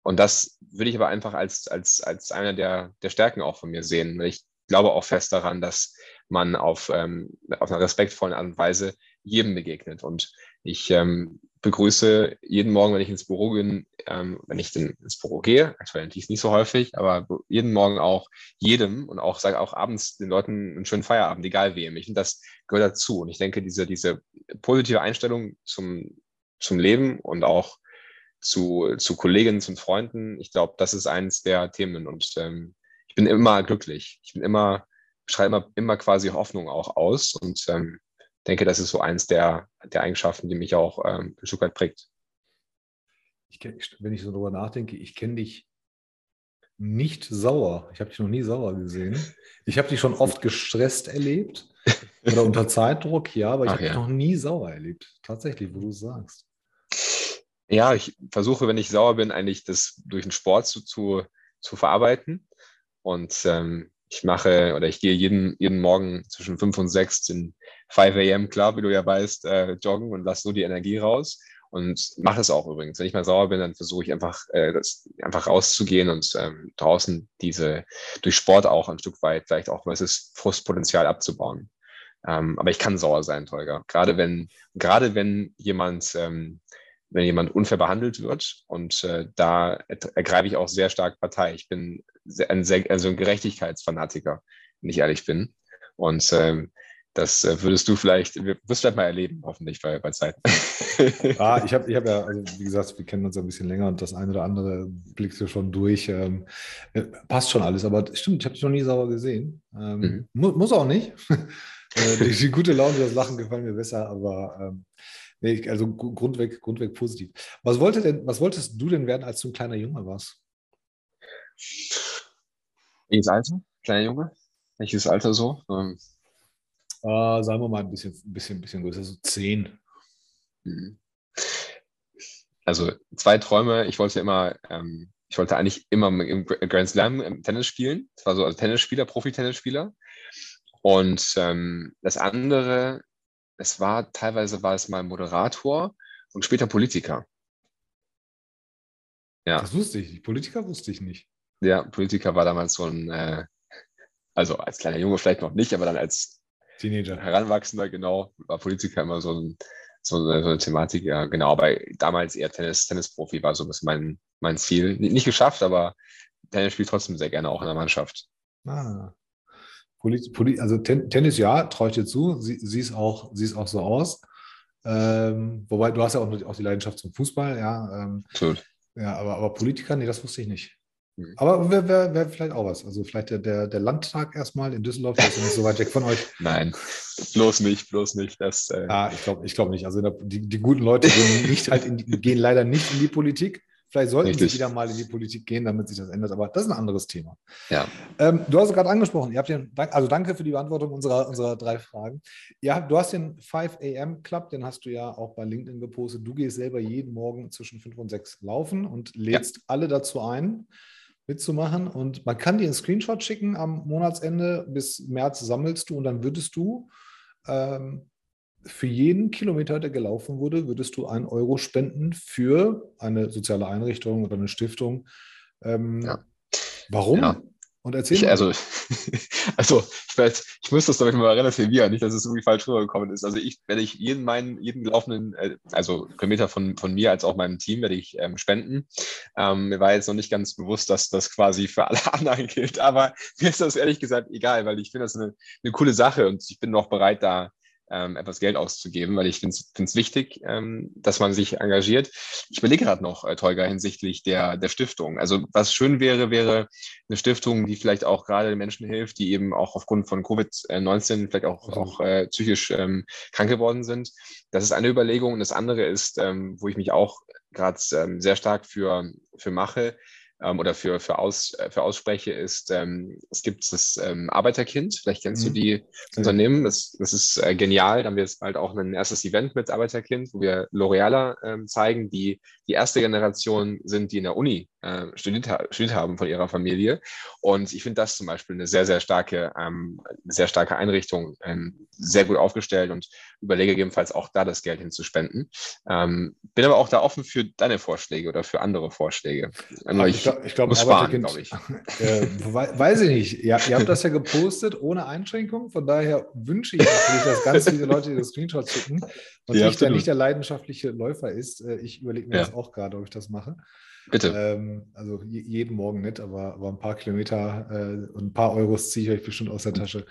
und das würde ich aber einfach als, als, als einer der, der Stärken auch von mir sehen. Ich glaube auch fest daran, dass man auf, ähm, auf einer respektvollen Art und Weise jedem begegnet. Und ich ähm, begrüße jeden Morgen, wenn ich ins Büro bin, ähm, wenn ich denn ins Büro gehe, aktuell natürlich nicht so häufig, aber jeden Morgen auch jedem und auch sage auch abends den Leuten einen schönen Feierabend, egal wem. Ich finde, das gehört dazu. Und ich denke, diese, diese positive Einstellung zum, zum Leben und auch zu, zu Kolleginnen, zu Freunden, ich glaube, das ist eines der Themen. Und ähm, ich bin immer glücklich. Ich bin immer, schreibe immer, immer quasi Hoffnung auch aus. Und ähm, denke, das ist so eins der, der Eigenschaften, die mich auch ähm, ein Stück weit prägt. Ich, wenn ich so darüber nachdenke, ich kenne dich nicht sauer. Ich habe dich noch nie sauer gesehen. Ich habe dich schon oft gestresst erlebt oder unter Zeitdruck, ja, aber ich habe ja. dich noch nie sauer erlebt. Tatsächlich, wo du sagst. Ja, ich versuche, wenn ich sauer bin, eigentlich das durch den Sport zu, zu, zu verarbeiten. Und ähm, ich mache oder ich gehe jeden, jeden Morgen zwischen 5 und 6 in 5 a.m. klar, wie du ja weißt, äh, joggen und lass so die Energie raus. Und mache es auch übrigens. Wenn ich mal sauer bin, dann versuche ich einfach, äh, das, einfach rauszugehen und ähm, draußen diese durch Sport auch ein Stück weit vielleicht auch das Frustpotenzial abzubauen. Ähm, aber ich kann sauer sein, Tolga. Gerade wenn, gerade wenn jemand, ähm, wenn jemand unfair behandelt wird und äh, da ergreife ich auch sehr stark Partei. Ich bin ein, sehr, also ein Gerechtigkeitsfanatiker, wenn ich ehrlich bin. Und ähm, das äh, würdest du vielleicht, wirst du vielleicht mal erleben, hoffentlich bei, bei Zeit. ah, ich habe ich hab ja, also wie gesagt, wir kennen uns ein bisschen länger und das eine oder andere blickst du schon durch. Ähm, äh, passt schon alles, aber stimmt, ich habe dich noch nie sauber gesehen. Ähm, mhm. mu muss auch nicht. äh, die, die, gute Laune, das Lachen gefallen mir besser, aber ähm, nee, also grundweg, grundweg positiv. Was, wollte denn, was wolltest du denn werden, als du ein kleiner Junge warst? Welches Alter? Kleiner Junge? Welches Alter so? Ähm, äh, sagen wir mal ein bisschen, bisschen, bisschen größer, so zehn. Mhm. Also zwei Träume. Ich wollte immer, ähm, ich wollte eigentlich immer im Grand Slam im Tennis spielen. Das war so als Tennisspieler, Profi-Tennisspieler. Und ähm, das andere, es war teilweise war es mal Moderator und später Politiker. Ja. Das wusste ich. Politiker wusste ich nicht. Ja, Politiker war damals so ein, äh, also als kleiner Junge vielleicht noch nicht, aber dann als Teenager. Heranwachsender, genau, war Politiker immer so, ein, so, eine, so eine Thematik, ja, genau, aber damals eher Tennis, Tennisprofi war so ein bisschen mein, mein Ziel. Nicht geschafft, aber Tennis spielt trotzdem sehr gerne auch in der Mannschaft. Ah. also Ten Tennis, ja, traue ich dir zu. Sie, siehst auch, siehst auch so aus. Ähm, wobei du hast ja auch, auch die Leidenschaft zum Fußball, ja. Ähm, Ja, aber, aber Politiker, nee, das wusste ich nicht. Mhm. Aber wäre wär, wär vielleicht auch was. Also vielleicht der, der, der Landtag erstmal in Düsseldorf, der ist nicht so weit weg von euch. Nein, bloß nicht, bloß nicht. Das, äh ah, ich glaube ich glaub nicht. Also die, die guten Leute gehen, nicht halt in gehen leider nicht in die Politik. Vielleicht sollten Richtig. sie wieder mal in die Politik gehen, damit sich das ändert. Aber das ist ein anderes Thema. Ja. Ähm, du hast es gerade angesprochen. Ihr habt den, also danke für die Beantwortung unserer, unserer drei Fragen. Ja, du hast den 5 AM Club, den hast du ja auch bei LinkedIn gepostet. Du gehst selber jeden Morgen zwischen 5 und 6 laufen und lädst ja. alle dazu ein mitzumachen. Und man kann dir einen Screenshot schicken am Monatsende. Bis März sammelst du und dann würdest du ähm, für jeden Kilometer, der gelaufen wurde, würdest du einen Euro spenden für eine soziale Einrichtung oder eine Stiftung. Ähm, ja. Warum? Ja. Und erzähl ich, also, also ich, weiß, ich muss das damit mal relativieren, nicht, dass es irgendwie falsch rübergekommen ist. Also ich werde ich jeden meinen, jeden gelaufenen, äh, also Kilometer von, von mir als auch meinem Team werde ich ähm, spenden. Ähm, mir war jetzt noch nicht ganz bewusst, dass das quasi für alle anderen gilt, aber mir ist das ehrlich gesagt egal, weil ich finde das eine, eine coole Sache und ich bin noch bereit, da ähm, etwas Geld auszugeben, weil ich finde es wichtig, ähm, dass man sich engagiert. Ich überlege gerade noch, äh, Tolga, hinsichtlich der, der Stiftung. Also was schön wäre, wäre eine Stiftung, die vielleicht auch gerade den Menschen hilft, die eben auch aufgrund von Covid-19 vielleicht auch, mhm. auch äh, psychisch ähm, krank geworden sind. Das ist eine Überlegung. Und das andere ist, ähm, wo ich mich auch gerade ähm, sehr stark für, für mache, ähm, oder für, für, aus, äh, für ausspreche, ist, ähm, es gibt das ähm, Arbeiterkind, vielleicht kennst mhm. du die das Unternehmen, das, das ist äh, genial, da haben wir jetzt bald auch ein erstes Event mit Arbeiterkind, wo wir L'Orealer ähm, zeigen, die die erste Generation sind, die in der Uni äh, studiert, studiert haben von ihrer Familie. Und ich finde das zum Beispiel eine sehr, sehr starke, ähm, sehr starke Einrichtung, ähm, sehr gut aufgestellt und überlege gegebenenfalls auch da das Geld hinzuspenden. Ähm, bin aber auch da offen für deine Vorschläge oder für andere Vorschläge. Aber ich, ich glaube, muss sparen, glaube ich. Äh, weiß ich nicht. Ja, ihr habt das ja gepostet ohne Einschränkung. Von daher wünsche ich natürlich, dass ganz viele Leute das Screenshot schicken und ja, ich, der nicht der leidenschaftliche Läufer ist. Äh, ich überlege mir ja. das auch gerade, ob ich das mache. Bitte. Ähm, also jeden Morgen nicht, aber, aber ein paar Kilometer äh, und ein paar Euros ziehe ich euch bestimmt aus der Tasche.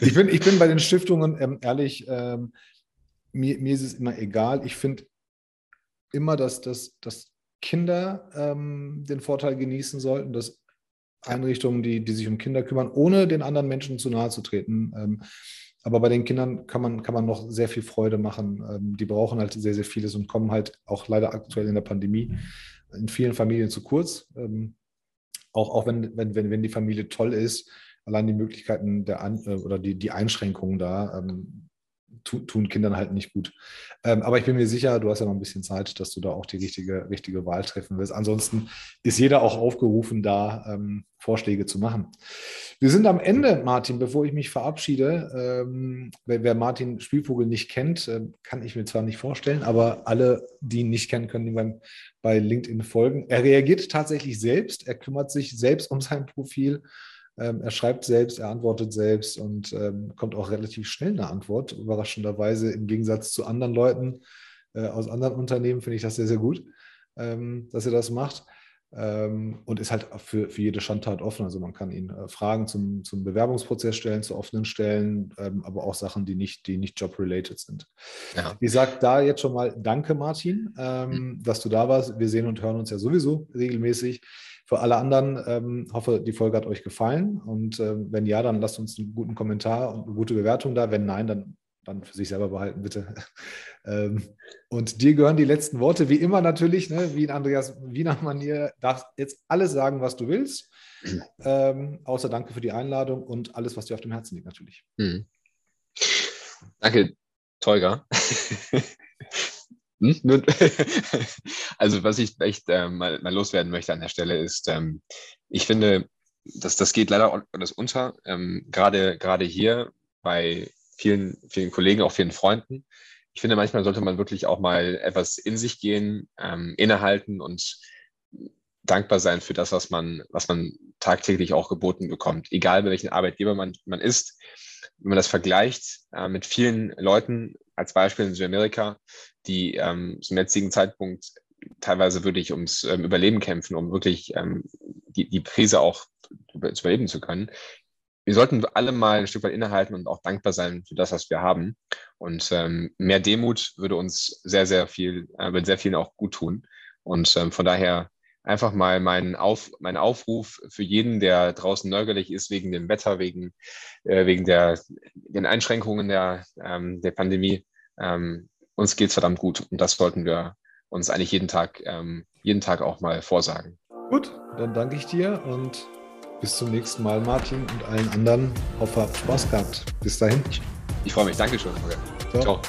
Ich bin, ich bin bei den Stiftungen ähm, ehrlich, ähm, mir, mir ist es immer egal. Ich finde immer, dass, dass, dass Kinder ähm, den Vorteil genießen sollten, dass Einrichtungen, die, die sich um Kinder kümmern, ohne den anderen Menschen zu nahe zu treten. Ähm, aber bei den Kindern kann man, kann man noch sehr viel Freude machen. Ähm, die brauchen halt sehr, sehr vieles und kommen halt auch leider aktuell in der Pandemie in vielen Familien zu kurz. Ähm, auch, auch wenn, wenn, wenn, wenn die Familie toll ist, allein die Möglichkeiten der An äh, oder die, die Einschränkungen da ähm, tu, tun Kindern halt nicht gut. Ähm, aber ich bin mir sicher, du hast ja noch ein bisschen Zeit, dass du da auch die richtige, richtige Wahl treffen wirst. Ansonsten ist jeder auch aufgerufen, da ähm, Vorschläge zu machen. Wir sind am Ende, Martin, bevor ich mich verabschiede. Ähm, wer, wer, Martin Spielvogel nicht kennt, äh, kann ich mir zwar nicht vorstellen, aber alle, die ihn nicht kennen, können ihm beim, bei LinkedIn folgen. Er reagiert tatsächlich selbst, er kümmert sich selbst um sein Profil. Ähm, er schreibt selbst, er antwortet selbst und ähm, kommt auch relativ schnell eine Antwort. Überraschenderweise im Gegensatz zu anderen Leuten äh, aus anderen Unternehmen finde ich das sehr, sehr gut, ähm, dass er das macht. ähm, und ist halt für, für jede Schandtat offen. Also man kann ihn äh, Fragen zum, zum Bewerbungsprozess stellen, zu offenen Stellen, ähm, aber auch Sachen, die nicht, die nicht job-related sind. Ja. Ich sage da jetzt schon mal Danke, Martin, ähm, mhm. dass du da warst. Wir sehen und hören uns ja sowieso regelmäßig. Für alle anderen ähm, hoffe, die Folge hat euch gefallen. Und äh, wenn ja, dann lasst uns einen guten Kommentar und eine gute Bewertung da. Wenn nein, dann dann für sich selber behalten, bitte. Ähm, und dir gehören die letzten Worte, wie immer natürlich, ne, wie in Andreas Wiener Manier, darfst jetzt alles sagen, was du willst. Ähm, außer danke für die Einladung und alles, was dir auf dem Herzen liegt, natürlich. Mhm. Danke, Tolga. hm? also, was ich echt äh, mal, mal, loswerden möchte an der Stelle ist, ähm, ich finde, das, das geht leider alles unter, ähm, gerade, gerade hier bei vielen, vielen Kollegen, auch vielen Freunden. Ich finde, manchmal sollte man wirklich auch mal etwas in sich gehen, ähm, innehalten und dankbar sein für das, was man, was man tagtäglich auch geboten bekommt, egal bei welchen Arbeitgeber man, man ist. Wenn man das vergleicht äh, mit vielen Leuten, als Beispiel in Südamerika, die ähm, zum jetzigen Zeitpunkt teilweise wirklich ums ähm, Überleben kämpfen, um wirklich ähm, die, die Krise auch zu überleben zu können wir sollten alle mal ein Stück weit innehalten und auch dankbar sein für das, was wir haben. Und ähm, mehr Demut würde uns sehr, sehr viel, äh, würde sehr vielen auch gut tun. Und ähm, von daher einfach mal meinen Auf, mein Aufruf für jeden, der draußen nörgelig ist wegen dem Wetter, wegen, äh, wegen der, den Einschränkungen der, ähm, der Pandemie. Ähm, uns geht's verdammt gut und das sollten wir uns eigentlich jeden Tag, ähm, jeden Tag auch mal vorsagen. Gut, dann danke ich dir und bis zum nächsten Mal, Martin und allen anderen. Hoffe, habt Spaß gehabt. Bis dahin. Ich, ich freue mich. Dankeschön. Ciao. Ciao.